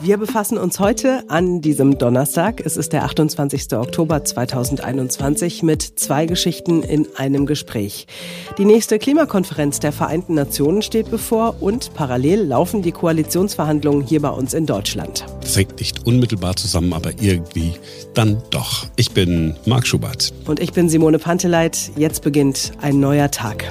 Wir befassen uns heute an diesem Donnerstag, es ist der 28. Oktober 2021, mit zwei Geschichten in einem Gespräch. Die nächste Klimakonferenz der Vereinten Nationen steht bevor und parallel laufen die Koalitionsverhandlungen hier bei uns in Deutschland. Das hängt nicht unmittelbar zusammen, aber irgendwie dann doch. Ich bin Marc Schubert. Und ich bin Simone Panteleit. Jetzt beginnt ein neuer Tag.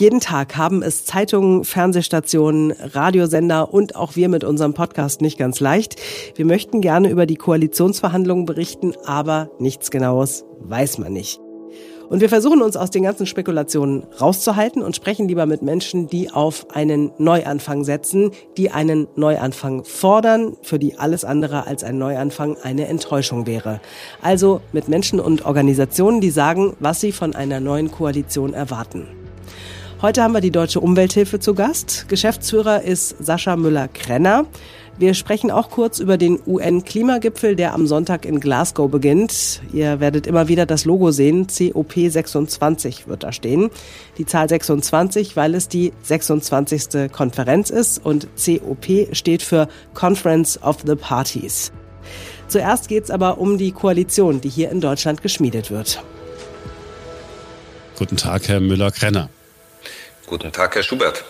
Jeden Tag haben es Zeitungen, Fernsehstationen, Radiosender und auch wir mit unserem Podcast nicht ganz leicht. Wir möchten gerne über die Koalitionsverhandlungen berichten, aber nichts Genaues weiß man nicht. Und wir versuchen uns aus den ganzen Spekulationen rauszuhalten und sprechen lieber mit Menschen, die auf einen Neuanfang setzen, die einen Neuanfang fordern, für die alles andere als ein Neuanfang eine Enttäuschung wäre. Also mit Menschen und Organisationen, die sagen, was sie von einer neuen Koalition erwarten. Heute haben wir die Deutsche Umwelthilfe zu Gast. Geschäftsführer ist Sascha Müller-Krenner. Wir sprechen auch kurz über den UN-Klimagipfel, der am Sonntag in Glasgow beginnt. Ihr werdet immer wieder das Logo sehen. COP26 wird da stehen. Die Zahl 26, weil es die 26. Konferenz ist und COP steht für Conference of the Parties. Zuerst geht es aber um die Koalition, die hier in Deutschland geschmiedet wird. Guten Tag, Herr Müller-Krenner. Guten Tag, Herr Schubert.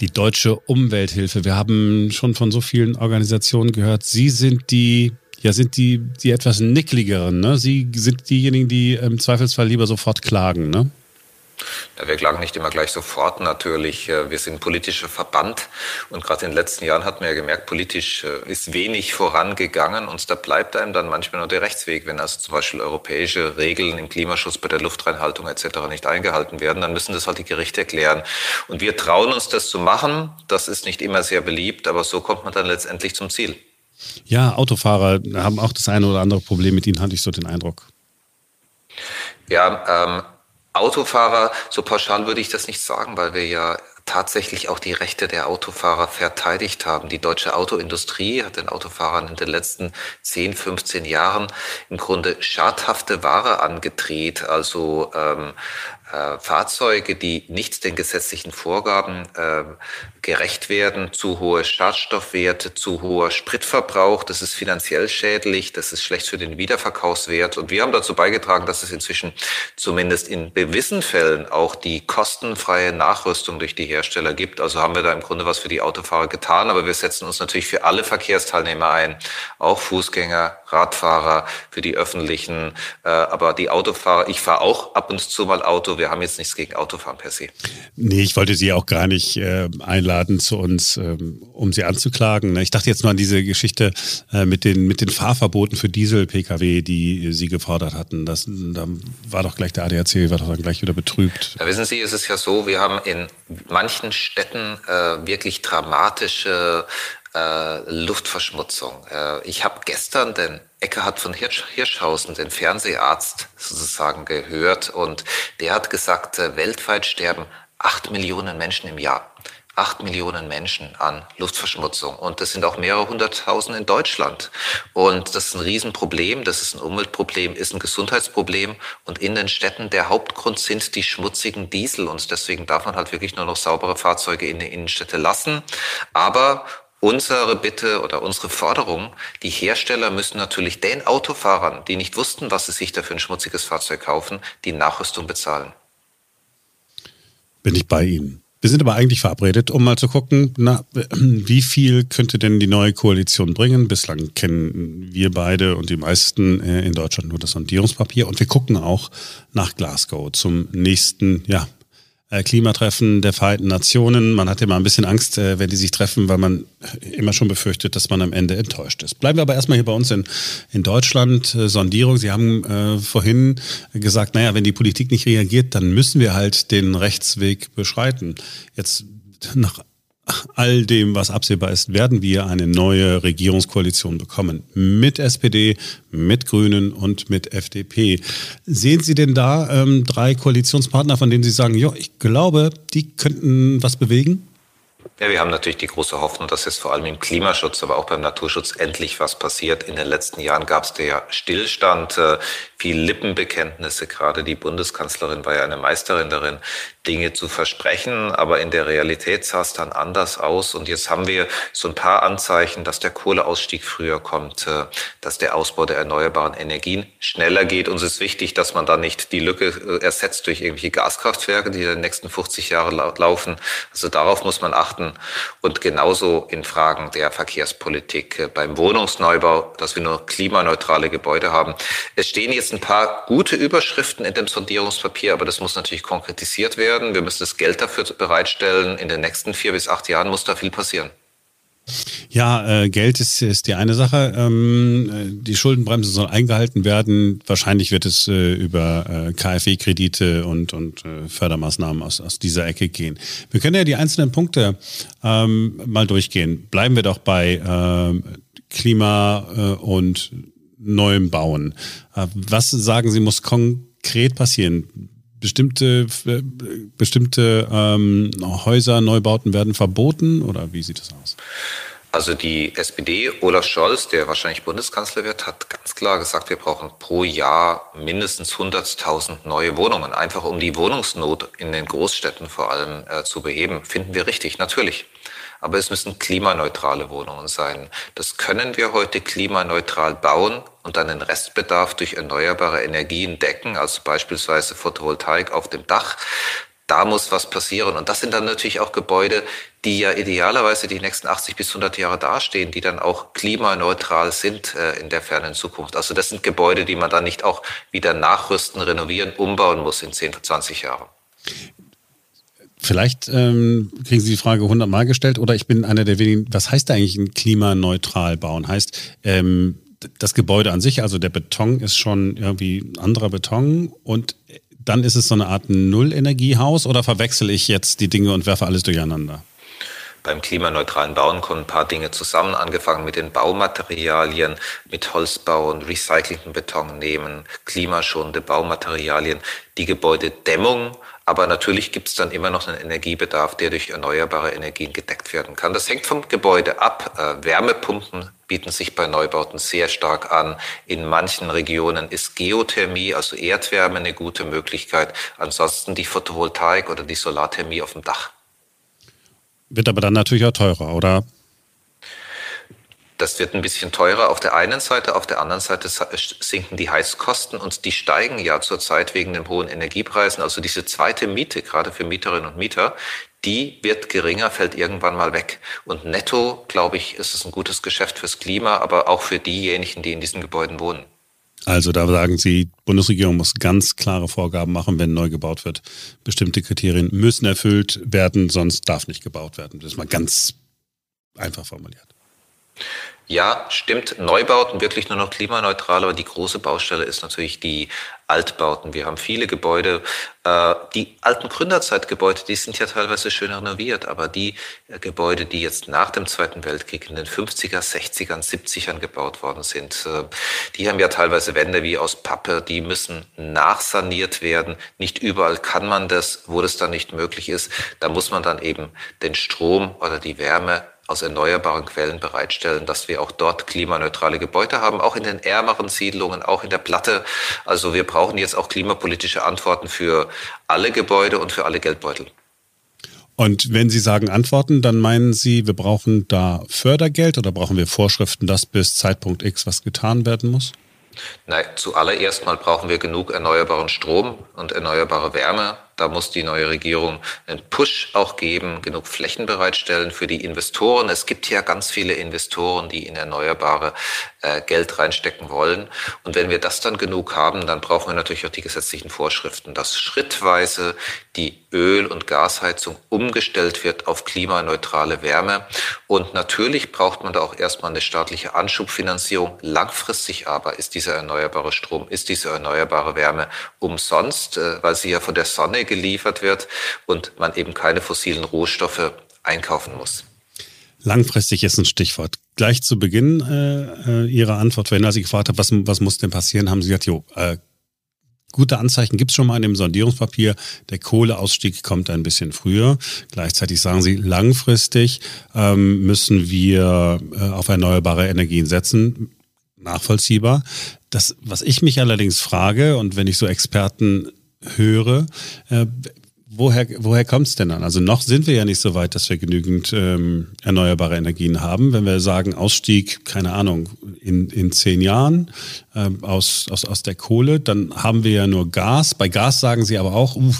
Die Deutsche Umwelthilfe. Wir haben schon von so vielen Organisationen gehört. Sie sind die, ja, sind die, die etwas nickligeren, ne? Sie sind diejenigen, die im Zweifelsfall lieber sofort klagen, ne? Ja, wir klagen nicht immer gleich sofort natürlich. Äh, wir sind politischer Verband und gerade in den letzten Jahren hat man ja gemerkt, politisch äh, ist wenig vorangegangen und da bleibt einem dann manchmal nur der Rechtsweg. Wenn also zum Beispiel europäische Regeln im Klimaschutz bei der Luftreinhaltung etc. nicht eingehalten werden, dann müssen das halt die Gerichte erklären. Und wir trauen uns das zu machen. Das ist nicht immer sehr beliebt, aber so kommt man dann letztendlich zum Ziel. Ja, Autofahrer haben auch das eine oder andere Problem mit ihnen, hatte ich so den Eindruck. Ja, ähm, Autofahrer, so pauschal würde ich das nicht sagen, weil wir ja tatsächlich auch die Rechte der Autofahrer verteidigt haben. Die deutsche Autoindustrie hat den Autofahrern in den letzten 10, 15 Jahren im Grunde schadhafte Ware angedreht, also ähm, äh, Fahrzeuge, die nicht den gesetzlichen Vorgaben äh, gerecht werden, zu hohe Schadstoffwerte, zu hoher Spritverbrauch, das ist finanziell schädlich, das ist schlecht für den Wiederverkaufswert. Und wir haben dazu beigetragen, dass es inzwischen zumindest in gewissen Fällen auch die kostenfreie Nachrüstung durch die Hersteller gibt. Also haben wir da im Grunde was für die Autofahrer getan, aber wir setzen uns natürlich für alle Verkehrsteilnehmer ein, auch Fußgänger, Radfahrer, für die öffentlichen, äh, aber die Autofahrer, ich fahre auch ab und zu mal Auto, wir haben jetzt nichts gegen Autofahren per se. Nee, ich wollte Sie auch gar nicht äh, einladen zu uns, ähm, um Sie anzuklagen. Ne? Ich dachte jetzt nur an diese Geschichte äh, mit, den, mit den Fahrverboten für Diesel-Pkw, die Sie gefordert hatten. Das, da war doch gleich der ADAC, war doch dann gleich wieder betrübt. Da wissen Sie, es ist ja so, wir haben in manchen Städten äh, wirklich dramatische äh, Luftverschmutzung. Äh, ich habe gestern den Eckhard von Hirsch, Hirschhausen, den Fernseharzt sozusagen gehört und der hat gesagt, äh, weltweit sterben acht Millionen Menschen im Jahr. Acht Millionen Menschen an Luftverschmutzung. Und das sind auch mehrere hunderttausend in Deutschland. Und das ist ein Riesenproblem. Das ist ein Umweltproblem, ist ein Gesundheitsproblem. Und in den Städten der Hauptgrund sind die schmutzigen Diesel. Und deswegen darf man halt wirklich nur noch saubere Fahrzeuge in die Innenstädte lassen. Aber Unsere Bitte oder unsere Forderung, die Hersteller müssen natürlich den Autofahrern, die nicht wussten, was sie sich da für ein schmutziges Fahrzeug kaufen, die Nachrüstung bezahlen. Bin ich bei Ihnen. Wir sind aber eigentlich verabredet, um mal zu gucken, na, wie viel könnte denn die neue Koalition bringen. Bislang kennen wir beide und die meisten äh, in Deutschland nur das Sondierungspapier. Und wir gucken auch nach Glasgow zum nächsten, ja, Klimatreffen der Vereinten Nationen. Man hat immer ein bisschen Angst, äh, wenn die sich treffen, weil man immer schon befürchtet, dass man am Ende enttäuscht ist. Bleiben wir aber erstmal hier bei uns in, in Deutschland. Äh, Sondierung. Sie haben äh, vorhin gesagt, naja, wenn die Politik nicht reagiert, dann müssen wir halt den Rechtsweg beschreiten. Jetzt nach all dem, was absehbar ist, werden wir eine neue Regierungskoalition bekommen. Mit SPD, mit Grünen und mit FDP. Sehen Sie denn da ähm, drei Koalitionspartner, von denen Sie sagen, ja, ich glaube, die könnten was bewegen? Ja, wir haben natürlich die große Hoffnung, dass jetzt vor allem im Klimaschutz, aber auch beim Naturschutz endlich was passiert. In den letzten Jahren gab es ja Stillstand. Viel Lippenbekenntnisse. Gerade die Bundeskanzlerin war ja eine Meisterin darin, Dinge zu versprechen, aber in der Realität sah es dann anders aus. Und jetzt haben wir so ein paar Anzeichen, dass der Kohleausstieg früher kommt, äh, dass der Ausbau der erneuerbaren Energien schneller geht. Uns ist wichtig, dass man da nicht die Lücke äh, ersetzt durch irgendwelche Gaskraftwerke, die in den nächsten 50 Jahren laufen. Also darauf muss man achten. Und genauso in Fragen der Verkehrspolitik äh, beim Wohnungsneubau, dass wir nur klimaneutrale Gebäude haben. Es stehen jetzt ein paar gute Überschriften in dem Sondierungspapier, aber das muss natürlich konkretisiert werden. Wir müssen das Geld dafür bereitstellen. In den nächsten vier bis acht Jahren muss da viel passieren. Ja, äh, Geld ist, ist die eine Sache. Ähm, äh, die Schuldenbremse soll eingehalten werden. Wahrscheinlich wird es äh, über äh, KfW-Kredite und, und äh, Fördermaßnahmen aus, aus dieser Ecke gehen. Wir können ja die einzelnen Punkte ähm, mal durchgehen. Bleiben wir doch bei ähm, Klima äh, und neuem Bauen. was sagen Sie, muss konkret passieren? bestimmte, äh, bestimmte ähm, Häuser, Neubauten werden verboten oder wie sieht das aus? Also die SPD, Olaf Scholz, der wahrscheinlich Bundeskanzler wird, hat ganz klar gesagt, wir brauchen pro Jahr mindestens 100.000 neue Wohnungen, einfach um die Wohnungsnot in den Großstädten vor allem äh, zu beheben. Finden wir richtig, natürlich aber es müssen klimaneutrale Wohnungen sein. Das können wir heute klimaneutral bauen und dann den Restbedarf durch erneuerbare Energien decken, also beispielsweise Photovoltaik auf dem Dach. Da muss was passieren. Und das sind dann natürlich auch Gebäude, die ja idealerweise die nächsten 80 bis 100 Jahre dastehen, die dann auch klimaneutral sind äh, in der fernen Zukunft. Also das sind Gebäude, die man dann nicht auch wieder nachrüsten, renovieren, umbauen muss in 10, 20 Jahren. Vielleicht ähm, kriegen Sie die Frage hundertmal gestellt oder ich bin einer der wenigen, was heißt eigentlich ein klimaneutral bauen? Heißt, ähm, das Gebäude an sich, also der Beton ist schon irgendwie anderer Beton und dann ist es so eine Art Nullenergiehaus oder verwechsel ich jetzt die Dinge und werfe alles durcheinander? Beim klimaneutralen Bauen kommen ein paar Dinge zusammen, angefangen mit den Baumaterialien, mit Holzbau und recycelten Beton nehmen, klimaschonende Baumaterialien, die Gebäudedämmung, aber natürlich gibt es dann immer noch einen Energiebedarf, der durch erneuerbare Energien gedeckt werden kann. Das hängt vom Gebäude ab. Äh, Wärmepumpen bieten sich bei Neubauten sehr stark an. In manchen Regionen ist Geothermie, also Erdwärme, eine gute Möglichkeit. Ansonsten die Photovoltaik oder die Solarthermie auf dem Dach. Wird aber dann natürlich auch teurer, oder? Das wird ein bisschen teurer auf der einen Seite, auf der anderen Seite sinken die Heizkosten und die steigen ja zurzeit wegen den hohen Energiepreisen. Also diese zweite Miete, gerade für Mieterinnen und Mieter, die wird geringer, fällt irgendwann mal weg. Und netto, glaube ich, ist es ein gutes Geschäft fürs Klima, aber auch für diejenigen, die in diesen Gebäuden wohnen. Also da sagen Sie, Bundesregierung muss ganz klare Vorgaben machen, wenn neu gebaut wird. Bestimmte Kriterien müssen erfüllt werden, sonst darf nicht gebaut werden. Das ist mal ganz einfach formuliert. Ja, stimmt. Neubauten wirklich nur noch klimaneutral, aber die große Baustelle ist natürlich die Altbauten. Wir haben viele Gebäude, äh, die alten Gründerzeitgebäude, die sind ja teilweise schön renoviert, aber die äh, Gebäude, die jetzt nach dem Zweiten Weltkrieg in den 50er, 60ern, 70ern gebaut worden sind, äh, die haben ja teilweise Wände wie aus Pappe, die müssen nachsaniert werden. Nicht überall kann man das, wo das dann nicht möglich ist. Da muss man dann eben den Strom oder die Wärme aus erneuerbaren Quellen bereitstellen, dass wir auch dort klimaneutrale Gebäude haben, auch in den ärmeren Siedlungen, auch in der Platte. Also wir brauchen jetzt auch klimapolitische Antworten für alle Gebäude und für alle Geldbeutel. Und wenn Sie sagen Antworten, dann meinen Sie, wir brauchen da Fördergeld oder brauchen wir Vorschriften, dass bis Zeitpunkt X was getan werden muss? Nein, zuallererst mal brauchen wir genug erneuerbaren Strom und erneuerbare Wärme. Da muss die neue Regierung einen Push auch geben, genug Flächen bereitstellen für die Investoren. Es gibt ja ganz viele Investoren, die in erneuerbare äh, Geld reinstecken wollen. Und wenn wir das dann genug haben, dann brauchen wir natürlich auch die gesetzlichen Vorschriften, dass schrittweise die Öl- und Gasheizung umgestellt wird auf klimaneutrale Wärme. Und natürlich braucht man da auch erstmal eine staatliche Anschubfinanzierung. Langfristig aber ist dieser erneuerbare Strom, ist diese erneuerbare Wärme umsonst, äh, weil sie ja von der Sonne geliefert wird und man eben keine fossilen Rohstoffe einkaufen muss. Langfristig ist ein Stichwort. Gleich zu Beginn äh, äh Ihrer Antwort, wenn Sie gefragt haben, was, was muss denn passieren, haben Sie gesagt, jo, äh, gute Anzeichen gibt es schon mal in dem Sondierungspapier. Der Kohleausstieg kommt ein bisschen früher. Gleichzeitig sagen Sie, langfristig ähm, müssen wir äh, auf erneuerbare Energien setzen nachvollziehbar. Das, was ich mich allerdings frage und wenn ich so Experten höre, äh, woher, woher kommt es denn dann? Also noch sind wir ja nicht so weit, dass wir genügend ähm, erneuerbare Energien haben. Wenn wir sagen, Ausstieg, keine Ahnung, in, in zehn Jahren äh, aus, aus, aus der Kohle, dann haben wir ja nur Gas. Bei Gas sagen sie aber auch, uh,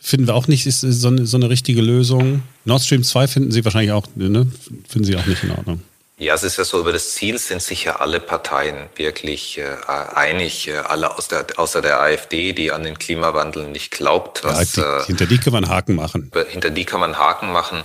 finden wir auch nicht, ist so eine, so eine richtige Lösung. Nord Stream 2 finden sie wahrscheinlich auch, ne? finden sie auch nicht in Ordnung. Ja, es ist ja so, über das Ziel sind sich ja alle Parteien wirklich äh, einig, äh, alle aus der, außer der AfD, die an den Klimawandel nicht glaubt. Was, ja, die, äh, hinter die kann man Haken machen. Hinter die kann man Haken machen.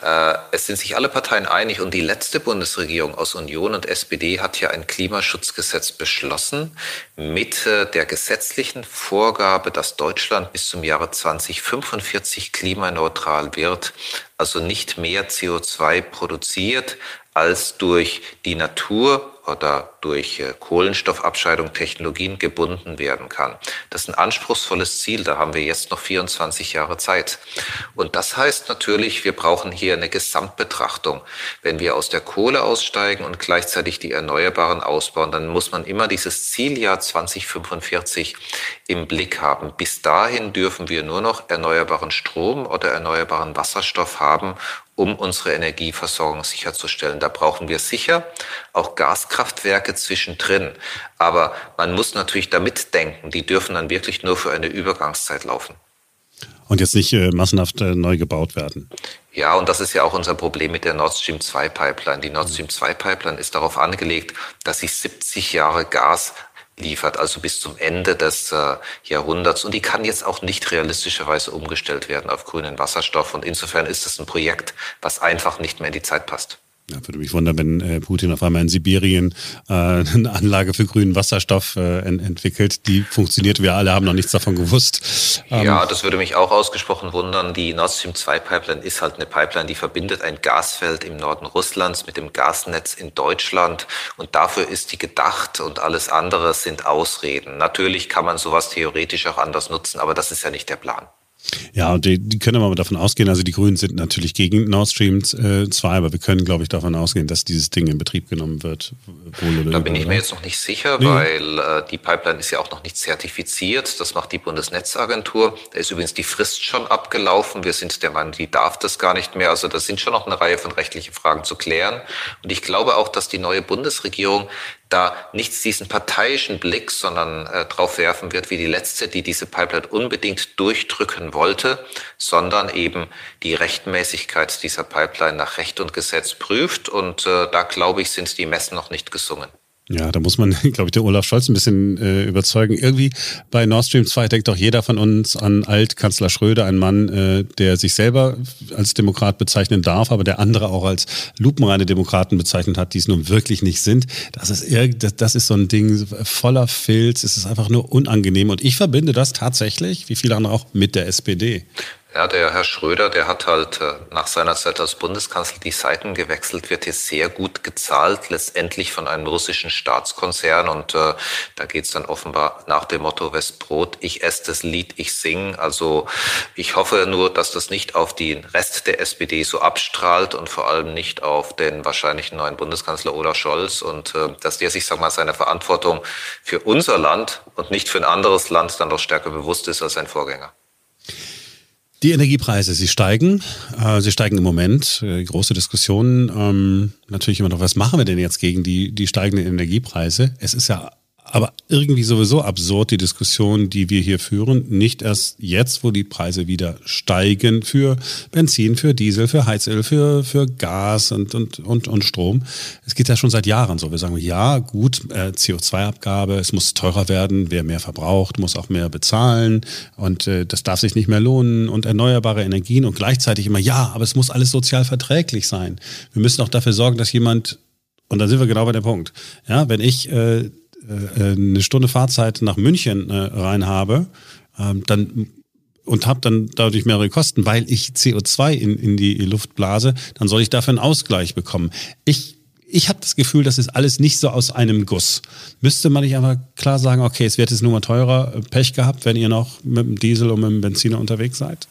Äh, es sind sich alle Parteien einig und die letzte Bundesregierung aus Union und SPD hat ja ein Klimaschutzgesetz beschlossen mit äh, der gesetzlichen Vorgabe, dass Deutschland bis zum Jahre 2045 klimaneutral wird, also nicht mehr CO2 produziert, als durch die Natur oder durch äh, Kohlenstoffabscheidung Technologien gebunden werden kann. Das ist ein anspruchsvolles Ziel, da haben wir jetzt noch 24 Jahre Zeit. Und das heißt natürlich, wir brauchen hier eine Gesamtbetrachtung. Wenn wir aus der Kohle aussteigen und gleichzeitig die Erneuerbaren ausbauen, dann muss man immer dieses Zieljahr 2045 im Blick haben. Bis dahin dürfen wir nur noch erneuerbaren Strom oder erneuerbaren Wasserstoff haben um unsere Energieversorgung sicherzustellen. Da brauchen wir sicher auch Gaskraftwerke zwischendrin. Aber man muss natürlich damit denken, die dürfen dann wirklich nur für eine Übergangszeit laufen. Und jetzt nicht äh, massenhaft äh, neu gebaut werden. Ja, und das ist ja auch unser Problem mit der Nord Stream 2 Pipeline. Die Nord Stream 2 Pipeline ist darauf angelegt, dass sie 70 Jahre Gas liefert, also bis zum Ende des äh, Jahrhunderts. Und die kann jetzt auch nicht realistischerweise umgestellt werden auf grünen Wasserstoff. Und insofern ist es ein Projekt, was einfach nicht mehr in die Zeit passt. Ja, würde mich wundern, wenn äh, Putin auf einmal in Sibirien äh, eine Anlage für grünen Wasserstoff äh, ent entwickelt. Die funktioniert, wir alle haben noch nichts davon gewusst. Ähm ja, das würde mich auch ausgesprochen wundern. Die Nord Stream 2 Pipeline ist halt eine Pipeline, die verbindet ein Gasfeld im Norden Russlands mit dem Gasnetz in Deutschland. Und dafür ist die gedacht und alles andere sind Ausreden. Natürlich kann man sowas theoretisch auch anders nutzen, aber das ist ja nicht der Plan. Ja, und die, die können aber davon ausgehen, also die Grünen sind natürlich gegen Nord Stream äh, 2, aber wir können, glaube ich, davon ausgehen, dass dieses Ding in Betrieb genommen wird. Wohl oder da bin ich mir jetzt noch nicht sicher, nee. weil äh, die Pipeline ist ja auch noch nicht zertifiziert. Das macht die Bundesnetzagentur. Da ist übrigens die Frist schon abgelaufen. Wir sind der Meinung, die darf das gar nicht mehr. Also da sind schon noch eine Reihe von rechtlichen Fragen zu klären. Und ich glaube auch, dass die neue Bundesregierung da nicht diesen parteiischen Blick, sondern äh, drauf werfen wird, wie die letzte, die diese Pipeline unbedingt durchdrücken wollte, sondern eben die Rechtmäßigkeit dieser Pipeline nach Recht und Gesetz prüft. Und äh, da, glaube ich, sind die Messen noch nicht gesungen. Ja, da muss man, glaube ich, den Olaf Scholz ein bisschen äh, überzeugen. Irgendwie bei Nord Stream 2 denkt doch jeder von uns an Altkanzler Schröder, ein Mann, äh, der sich selber als Demokrat bezeichnen darf, aber der andere auch als lupenreine Demokraten bezeichnet hat, die es nun wirklich nicht sind. Das ist, das, das ist so ein Ding voller Filz. Es ist einfach nur unangenehm. Und ich verbinde das tatsächlich, wie viele andere auch, mit der SPD. Ja, der Herr Schröder, der hat halt äh, nach seiner Zeit als Bundeskanzler die Seiten gewechselt, wird hier sehr gut gezahlt, letztendlich von einem russischen Staatskonzern. Und äh, da geht's dann offenbar nach dem Motto Westbrot, ich esse das Lied, ich sing. Also ich hoffe nur, dass das nicht auf den Rest der SPD so abstrahlt und vor allem nicht auf den wahrscheinlichen neuen Bundeskanzler Olaf Scholz und äh, dass der sich, sag mal, seiner Verantwortung für unser Land und nicht für ein anderes Land dann doch stärker bewusst ist als sein Vorgänger. Die Energiepreise, sie steigen. Äh, sie steigen im Moment. Äh, große Diskussionen. Ähm, natürlich immer noch, was machen wir denn jetzt gegen die, die steigenden Energiepreise? Es ist ja aber irgendwie sowieso absurd, die Diskussion, die wir hier führen. Nicht erst jetzt, wo die Preise wieder steigen für Benzin, für Diesel, für Heizöl, für, für Gas und, und, und, und Strom. Es geht ja schon seit Jahren so. Wir sagen, ja, gut, äh, CO2-Abgabe, es muss teurer werden. Wer mehr verbraucht, muss auch mehr bezahlen. Und äh, das darf sich nicht mehr lohnen. Und erneuerbare Energien und gleichzeitig immer, ja, aber es muss alles sozial verträglich sein. Wir müssen auch dafür sorgen, dass jemand, und da sind wir genau bei dem Punkt, ja, wenn ich äh, äh, eine Stunde Fahrzeit nach München äh, rein habe, ähm, dann und habe dann dadurch mehrere Kosten, weil ich CO2 in, in die Luft blase, dann soll ich dafür einen Ausgleich bekommen. Ich ich habe das Gefühl, das ist alles nicht so aus einem Guss. Müsste man nicht einfach klar sagen, okay, es wird jetzt nur mal teurer, Pech gehabt, wenn ihr noch mit dem Diesel und mit dem Benziner unterwegs seid?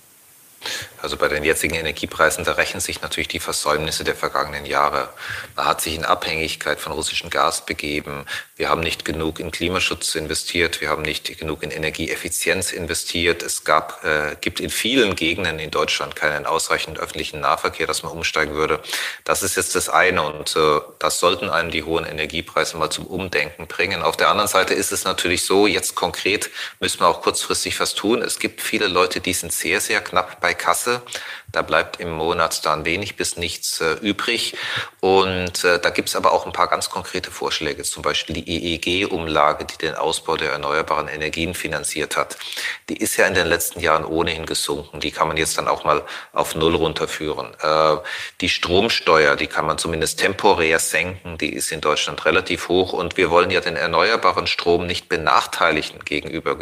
Also bei den jetzigen Energiepreisen, da rächen sich natürlich die Versäumnisse der vergangenen Jahre. Man hat sich in Abhängigkeit von russischem Gas begeben. Wir haben nicht genug in Klimaschutz investiert. Wir haben nicht genug in Energieeffizienz investiert. Es gab, äh, gibt in vielen Gegenden in Deutschland keinen ausreichenden öffentlichen Nahverkehr, dass man umsteigen würde. Das ist jetzt das eine und äh, das sollten einem die hohen Energiepreise mal zum Umdenken bringen. Auf der anderen Seite ist es natürlich so, jetzt konkret müssen wir auch kurzfristig was tun. Es gibt viele Leute, die sind sehr, sehr knapp bei Kasse. Da bleibt im Monat dann wenig bis nichts äh, übrig. Und äh, da gibt es aber auch ein paar ganz konkrete Vorschläge, zum Beispiel die EEG-Umlage, die den Ausbau der erneuerbaren Energien finanziert hat. Die ist ja in den letzten Jahren ohnehin gesunken. Die kann man jetzt dann auch mal auf Null runterführen. Äh, die Stromsteuer, die kann man zumindest temporär senken. Die ist in Deutschland relativ hoch. Und wir wollen ja den erneuerbaren Strom nicht benachteiligen gegenüber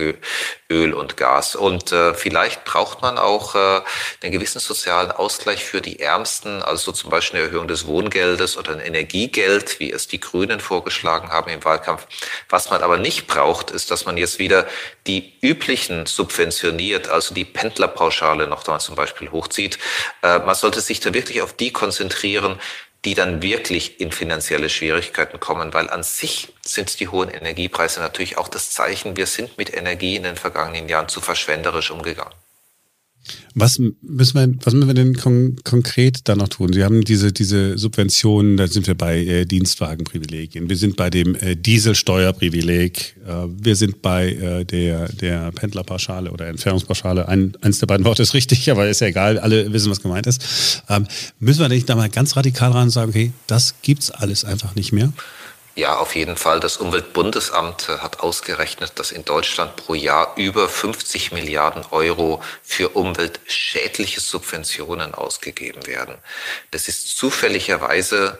Öl und Gas. Und äh, vielleicht braucht man auch äh, einen gewissen sozialen Ausgleich für die Ärmsten, also zum Beispiel eine Erhöhung des Wohngeldes oder ein Energiegeld, wie es die Grünen vorgeschlagen haben im Wahlkampf. Was man aber nicht braucht, ist, dass man jetzt wieder die üblichen subventioniert, also die Pendlerpauschale noch mal zum Beispiel hochzieht. Äh, man sollte sich da wirklich auf die konzentrieren, die dann wirklich in finanzielle Schwierigkeiten kommen, weil an sich sind die hohen Energiepreise natürlich auch das Zeichen, wir sind mit Energie in den vergangenen Jahren zu verschwenderisch umgegangen. Was müssen wir, was müssen wir denn kon konkret da noch tun? Sie haben diese, diese Subventionen, da sind wir bei äh, Dienstwagenprivilegien, wir sind bei dem äh, Dieselsteuerprivileg, äh, wir sind bei äh, der, der Pendlerpauschale oder Entfernungspauschale. Ein, eins der beiden Worte ist richtig, aber ist ja egal, alle wissen, was gemeint ist. Ähm, müssen wir nicht da mal ganz radikal ran sagen, okay, das gibt's alles einfach nicht mehr? Ja, auf jeden Fall. Das Umweltbundesamt äh, hat ausgerechnet, dass in Deutschland pro Jahr über 50 Milliarden Euro für umweltschädliche Subventionen ausgegeben werden. Das ist zufälligerweise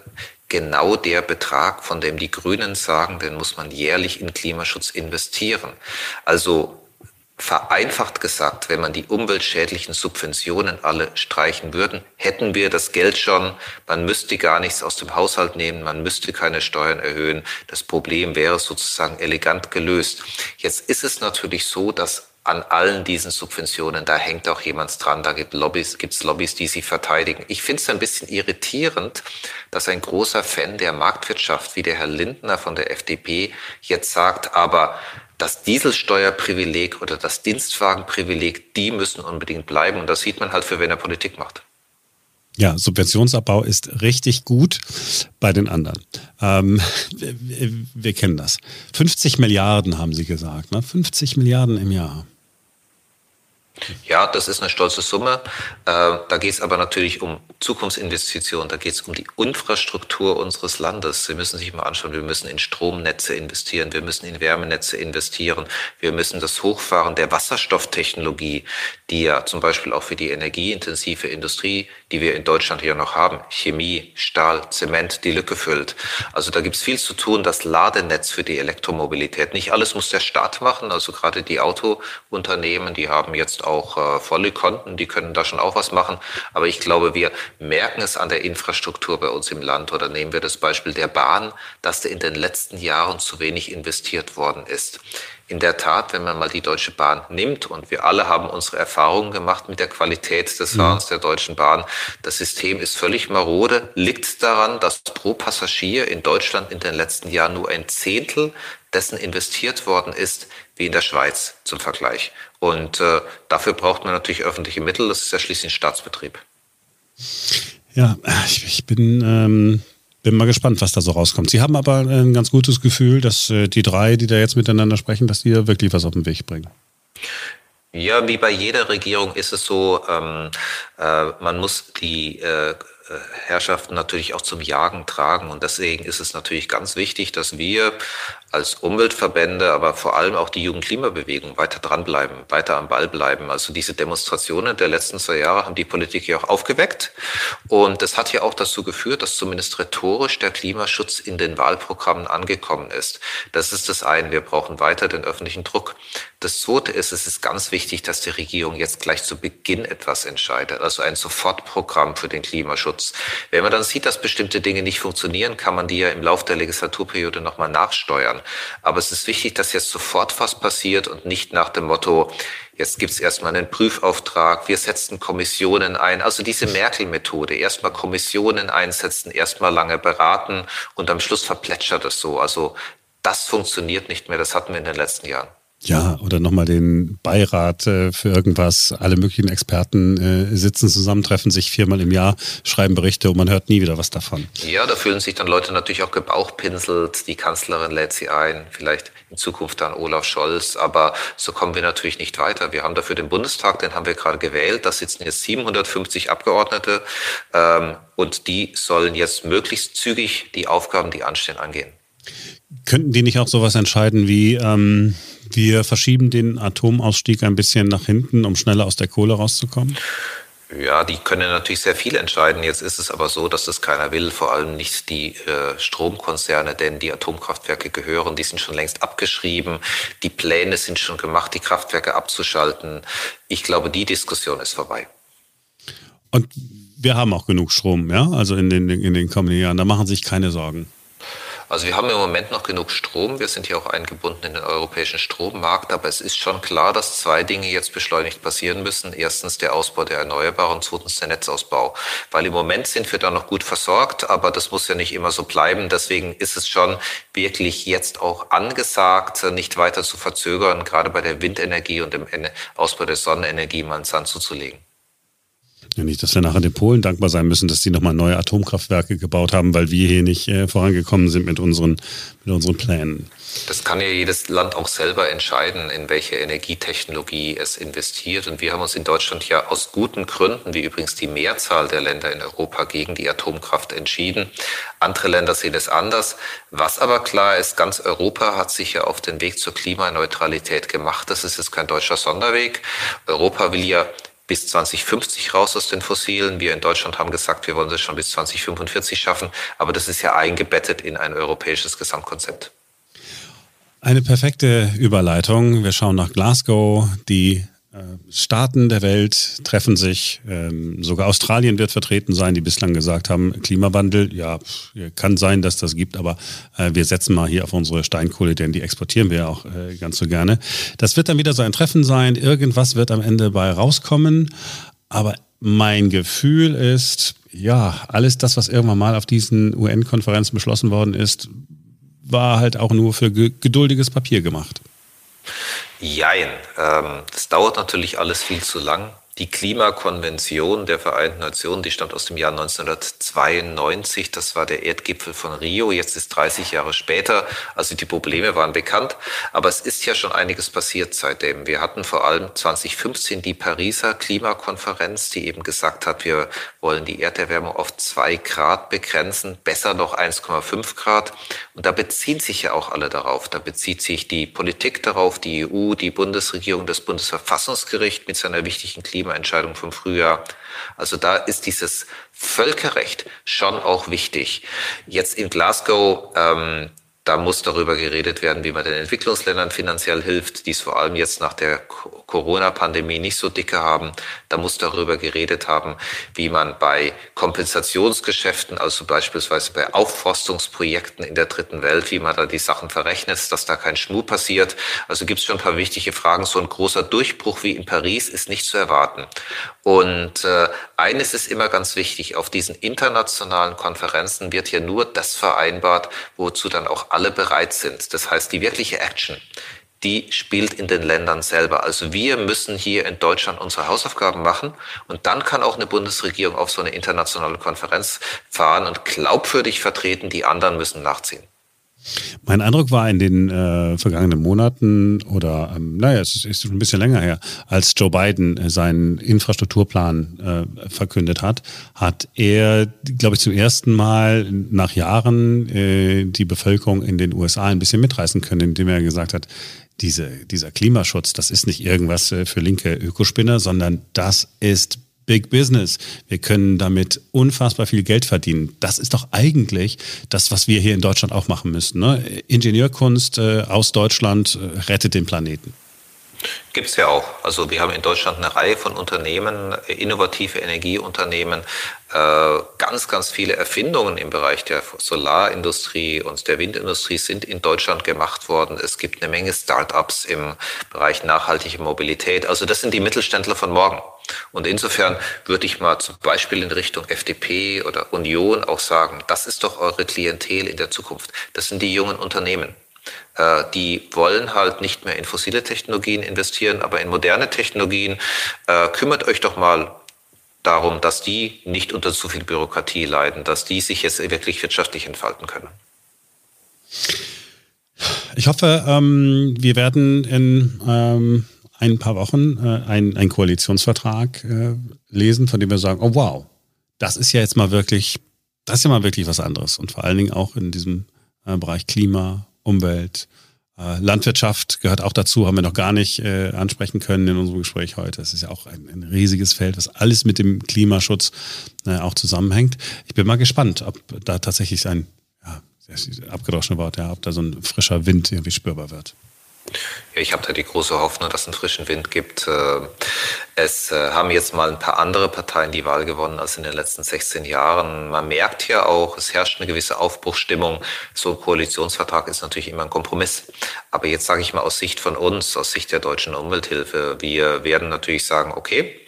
genau der Betrag, von dem die Grünen sagen, den muss man jährlich in Klimaschutz investieren. Also Vereinfacht gesagt, wenn man die umweltschädlichen Subventionen alle streichen würden, hätten wir das Geld schon. Man müsste gar nichts aus dem Haushalt nehmen, man müsste keine Steuern erhöhen. Das Problem wäre sozusagen elegant gelöst. Jetzt ist es natürlich so, dass an allen diesen Subventionen, da hängt auch jemand dran, da gibt Lobbys, gibt's Lobbys, die sie verteidigen. Ich finde es ein bisschen irritierend, dass ein großer Fan der Marktwirtschaft wie der Herr Lindner von der FDP jetzt sagt, aber das Dieselsteuerprivileg oder das Dienstwagenprivileg, die müssen unbedingt bleiben. Und das sieht man halt für, wenn er Politik macht. Ja, Subventionsabbau ist richtig gut bei den anderen. Ähm, wir, wir, kennen das. 50 Milliarden haben Sie gesagt, ne? 50 Milliarden im Jahr. Ja, das ist eine stolze Summe. Äh, da geht es aber natürlich um Zukunftsinvestitionen, da geht es um die Infrastruktur unseres Landes. Sie müssen sich mal anschauen, wir müssen in Stromnetze investieren, wir müssen in Wärmenetze investieren, wir müssen das Hochfahren der Wasserstofftechnologie, die ja zum Beispiel auch für die energieintensive Industrie, die wir in Deutschland hier noch haben, Chemie, Stahl, Zement, die Lücke füllt. Also da gibt es viel zu tun, das Ladenetz für die Elektromobilität. Nicht alles muss der Staat machen, also gerade die Autounternehmen, die haben jetzt auch äh, volle Konten, die können da schon auch was machen. Aber ich glaube, wir merken es an der Infrastruktur bei uns im Land. Oder nehmen wir das Beispiel der Bahn, dass da in den letzten Jahren zu wenig investiert worden ist. In der Tat, wenn man mal die Deutsche Bahn nimmt und wir alle haben unsere Erfahrungen gemacht mit der Qualität des Fahrens der Deutschen Bahn, das System ist völlig marode, liegt daran, dass pro Passagier in Deutschland in den letzten Jahren nur ein Zehntel dessen investiert worden ist wie in der Schweiz zum Vergleich. Und äh, dafür braucht man natürlich öffentliche Mittel. Das ist ja schließlich ein Staatsbetrieb. Ja, ich, ich bin, ähm, bin mal gespannt, was da so rauskommt. Sie haben aber ein ganz gutes Gefühl, dass äh, die drei, die da jetzt miteinander sprechen, dass die da wirklich was auf den Weg bringen. Ja, wie bei jeder Regierung ist es so, ähm, äh, man muss die äh, Herrschaften natürlich auch zum Jagen tragen. Und deswegen ist es natürlich ganz wichtig, dass wir als Umweltverbände, aber vor allem auch die Jugendklimabewegung weiter dranbleiben, weiter am Ball bleiben. Also diese Demonstrationen der letzten zwei Jahre haben die Politik ja auch aufgeweckt. Und das hat ja auch dazu geführt, dass zumindest rhetorisch der Klimaschutz in den Wahlprogrammen angekommen ist. Das ist das eine. Wir brauchen weiter den öffentlichen Druck. Das zweite ist, es ist ganz wichtig, dass die Regierung jetzt gleich zu Beginn etwas entscheidet. Also ein Sofortprogramm für den Klimaschutz Klimaschutz. Wenn man dann sieht, dass bestimmte Dinge nicht funktionieren, kann man die ja im Laufe der Legislaturperiode nochmal nachsteuern. Aber es ist wichtig, dass jetzt sofort was passiert und nicht nach dem Motto, Jetzt gibt's erstmal einen Prüfauftrag, wir setzen Kommissionen ein. Also diese Merkel-Methode, erstmal Kommissionen einsetzen, erstmal lange beraten und am Schluss verplätschert es so. Also das funktioniert nicht mehr, das hatten wir in den letzten Jahren. Ja, oder nochmal den Beirat äh, für irgendwas. Alle möglichen Experten äh, sitzen zusammen, treffen sich viermal im Jahr, schreiben Berichte und man hört nie wieder was davon. Ja, da fühlen sich dann Leute natürlich auch gebauchpinselt. Die Kanzlerin lädt sie ein, vielleicht in Zukunft dann Olaf Scholz. Aber so kommen wir natürlich nicht weiter. Wir haben dafür den Bundestag, den haben wir gerade gewählt. Da sitzen jetzt 750 Abgeordnete ähm, und die sollen jetzt möglichst zügig die Aufgaben, die anstehen, angehen. Könnten die nicht auch sowas entscheiden wie, ähm, wir verschieben den Atomausstieg ein bisschen nach hinten, um schneller aus der Kohle rauszukommen? Ja, die können natürlich sehr viel entscheiden. Jetzt ist es aber so, dass das keiner will, vor allem nicht die äh, Stromkonzerne, denn die Atomkraftwerke gehören, die sind schon längst abgeschrieben, die Pläne sind schon gemacht, die Kraftwerke abzuschalten. Ich glaube, die Diskussion ist vorbei. Und wir haben auch genug Strom, ja, also in den, in den kommenden Jahren, da machen sich keine Sorgen. Also wir haben im Moment noch genug Strom. Wir sind hier auch eingebunden in den europäischen Strommarkt. Aber es ist schon klar, dass zwei Dinge jetzt beschleunigt passieren müssen. Erstens der Ausbau der Erneuerbaren, zweitens der Netzausbau. Weil im Moment sind wir da noch gut versorgt, aber das muss ja nicht immer so bleiben. Deswegen ist es schon wirklich jetzt auch angesagt, nicht weiter zu verzögern, gerade bei der Windenergie und dem Ausbau der Sonnenenergie mal einen Sand zuzulegen. Ja, nicht, dass wir nachher den Polen dankbar sein müssen, dass die nochmal neue Atomkraftwerke gebaut haben, weil wir hier nicht äh, vorangekommen sind mit unseren, mit unseren Plänen. Das kann ja jedes Land auch selber entscheiden, in welche Energietechnologie es investiert. Und wir haben uns in Deutschland ja aus guten Gründen, wie übrigens die Mehrzahl der Länder in Europa, gegen die Atomkraft entschieden. Andere Länder sehen es anders. Was aber klar ist, ganz Europa hat sich ja auf den Weg zur Klimaneutralität gemacht. Das ist jetzt kein deutscher Sonderweg. Europa will ja bis 2050 raus aus den Fossilen. Wir in Deutschland haben gesagt, wir wollen das schon bis 2045 schaffen. Aber das ist ja eingebettet in ein europäisches Gesamtkonzept. Eine perfekte Überleitung. Wir schauen nach Glasgow. Die Staaten der Welt treffen sich. Ähm, sogar Australien wird vertreten sein, die bislang gesagt haben, Klimawandel, ja, kann sein, dass das gibt, aber äh, wir setzen mal hier auf unsere Steinkohle, denn die exportieren wir auch äh, ganz so gerne. Das wird dann wieder so ein Treffen sein. Irgendwas wird am Ende bei rauskommen. Aber mein Gefühl ist, ja, alles das, was irgendwann mal auf diesen UN-Konferenzen beschlossen worden ist, war halt auch nur für geduldiges Papier gemacht. Jein. Ähm, das dauert natürlich alles viel zu lang. Die Klimakonvention der Vereinten Nationen, die stammt aus dem Jahr 1992. Das war der Erdgipfel von Rio. Jetzt ist 30 Jahre später. Also die Probleme waren bekannt. Aber es ist ja schon einiges passiert seitdem. Wir hatten vor allem 2015 die Pariser Klimakonferenz, die eben gesagt hat, wir wollen die Erderwärmung auf zwei Grad begrenzen. Besser noch 1,5 Grad. Und da beziehen sich ja auch alle darauf. Da bezieht sich die Politik darauf, die EU, die Bundesregierung, das Bundesverfassungsgericht mit seiner wichtigen Klima Klimaentscheidung vom Frühjahr. Also da ist dieses Völkerrecht schon auch wichtig. Jetzt in Glasgow ähm, da muss darüber geredet werden, wie man den Entwicklungsländern finanziell hilft, die es vor allem jetzt nach der Corona-Pandemie nicht so dicke haben. Da muss darüber geredet haben, wie man bei Kompensationsgeschäften, also beispielsweise bei Aufforstungsprojekten in der dritten Welt, wie man da die Sachen verrechnet, dass da kein Schmuh passiert. Also gibt es schon ein paar wichtige Fragen. So ein großer Durchbruch wie in Paris ist nicht zu erwarten. Und äh, eines ist immer ganz wichtig, auf diesen internationalen Konferenzen wird hier nur das vereinbart, wozu dann auch alle bereit sind. Das heißt, die wirkliche Action, die spielt in den Ländern selber. Also wir müssen hier in Deutschland unsere Hausaufgaben machen und dann kann auch eine Bundesregierung auf so eine internationale Konferenz fahren und glaubwürdig vertreten, die anderen müssen nachziehen. Mein Eindruck war in den äh, vergangenen Monaten oder, ähm, naja, es ist, ist ein bisschen länger her, als Joe Biden äh, seinen Infrastrukturplan äh, verkündet hat, hat er, glaube ich, zum ersten Mal nach Jahren äh, die Bevölkerung in den USA ein bisschen mitreißen können, indem er gesagt hat, diese, dieser Klimaschutz, das ist nicht irgendwas äh, für linke Ökospinner, sondern das ist Big Business. Wir können damit unfassbar viel Geld verdienen. Das ist doch eigentlich das, was wir hier in Deutschland auch machen müssen. Ne? Ingenieurkunst äh, aus Deutschland äh, rettet den Planeten. Gibt es ja auch. Also wir haben in Deutschland eine Reihe von Unternehmen, innovative Energieunternehmen, äh, ganz, ganz viele Erfindungen im Bereich der Solarindustrie und der Windindustrie sind in Deutschland gemacht worden. Es gibt eine Menge Start-ups im Bereich nachhaltige Mobilität. Also das sind die Mittelständler von morgen. Und insofern würde ich mal zum Beispiel in Richtung FDP oder Union auch sagen, das ist doch eure Klientel in der Zukunft. Das sind die jungen Unternehmen. Äh, die wollen halt nicht mehr in fossile Technologien investieren, aber in moderne Technologien. Äh, kümmert euch doch mal darum, dass die nicht unter zu viel Bürokratie leiden, dass die sich jetzt wirklich wirtschaftlich entfalten können. Ich hoffe, ähm, wir werden in ähm, ein paar Wochen äh, einen Koalitionsvertrag äh, lesen, von dem wir sagen, oh wow, das ist ja jetzt mal wirklich, das ist ja mal wirklich was anderes. Und vor allen Dingen auch in diesem äh, Bereich Klima, Umwelt, äh, Landwirtschaft gehört auch dazu, haben wir noch gar nicht äh, ansprechen können in unserem Gespräch heute. Es ist ja auch ein, ein, riesiges Feld, was alles mit dem Klimaschutz äh, auch zusammenhängt. Ich bin mal gespannt, ob da tatsächlich ein, ja, abgedroschene Wort, ja, ob da so ein frischer Wind irgendwie spürbar wird. Ich habe da die große Hoffnung, dass es einen frischen Wind gibt. Äh, es äh, haben jetzt mal ein paar andere Parteien die Wahl gewonnen als in den letzten 16 Jahren. Man merkt ja auch, es herrscht eine gewisse Aufbruchsstimmung. So ein Koalitionsvertrag ist natürlich immer ein Kompromiss. Aber jetzt sage ich mal aus Sicht von uns, aus Sicht der deutschen Umwelthilfe, wir werden natürlich sagen, okay,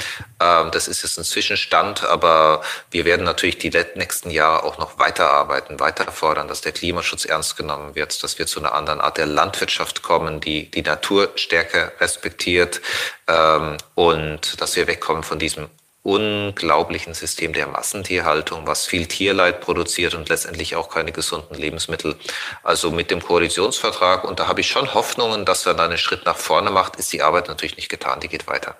das ist jetzt ein Zwischenstand, aber wir werden natürlich die nächsten Jahre auch noch weiterarbeiten, weiter fordern, dass der Klimaschutz ernst genommen wird, dass wir zu einer anderen Art der Landwirtschaft kommen, die die Natur stärker respektiert ähm, und dass wir wegkommen von diesem unglaublichen System der Massentierhaltung, was viel Tierleid produziert und letztendlich auch keine gesunden Lebensmittel. Also mit dem Koalitionsvertrag, und da habe ich schon Hoffnungen, dass er da einen Schritt nach vorne macht, ist die Arbeit natürlich nicht getan, die geht weiter.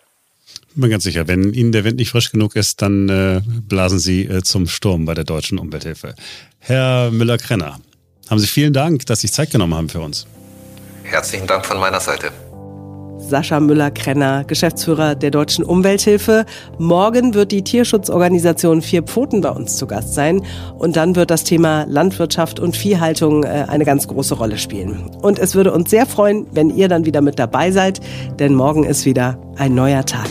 Bin ganz sicher, wenn Ihnen der Wind nicht frisch genug ist, dann äh, blasen Sie äh, zum Sturm bei der Deutschen Umwelthilfe. Herr Müller-Krenner, haben Sie vielen Dank, dass Sie Zeit genommen haben für uns. Herzlichen Dank von meiner Seite. Sascha Müller-Krenner, Geschäftsführer der Deutschen Umwelthilfe. Morgen wird die Tierschutzorganisation Vier Pfoten bei uns zu Gast sein. Und dann wird das Thema Landwirtschaft und Viehhaltung äh, eine ganz große Rolle spielen. Und es würde uns sehr freuen, wenn ihr dann wieder mit dabei seid, denn morgen ist wieder ein neuer Tag.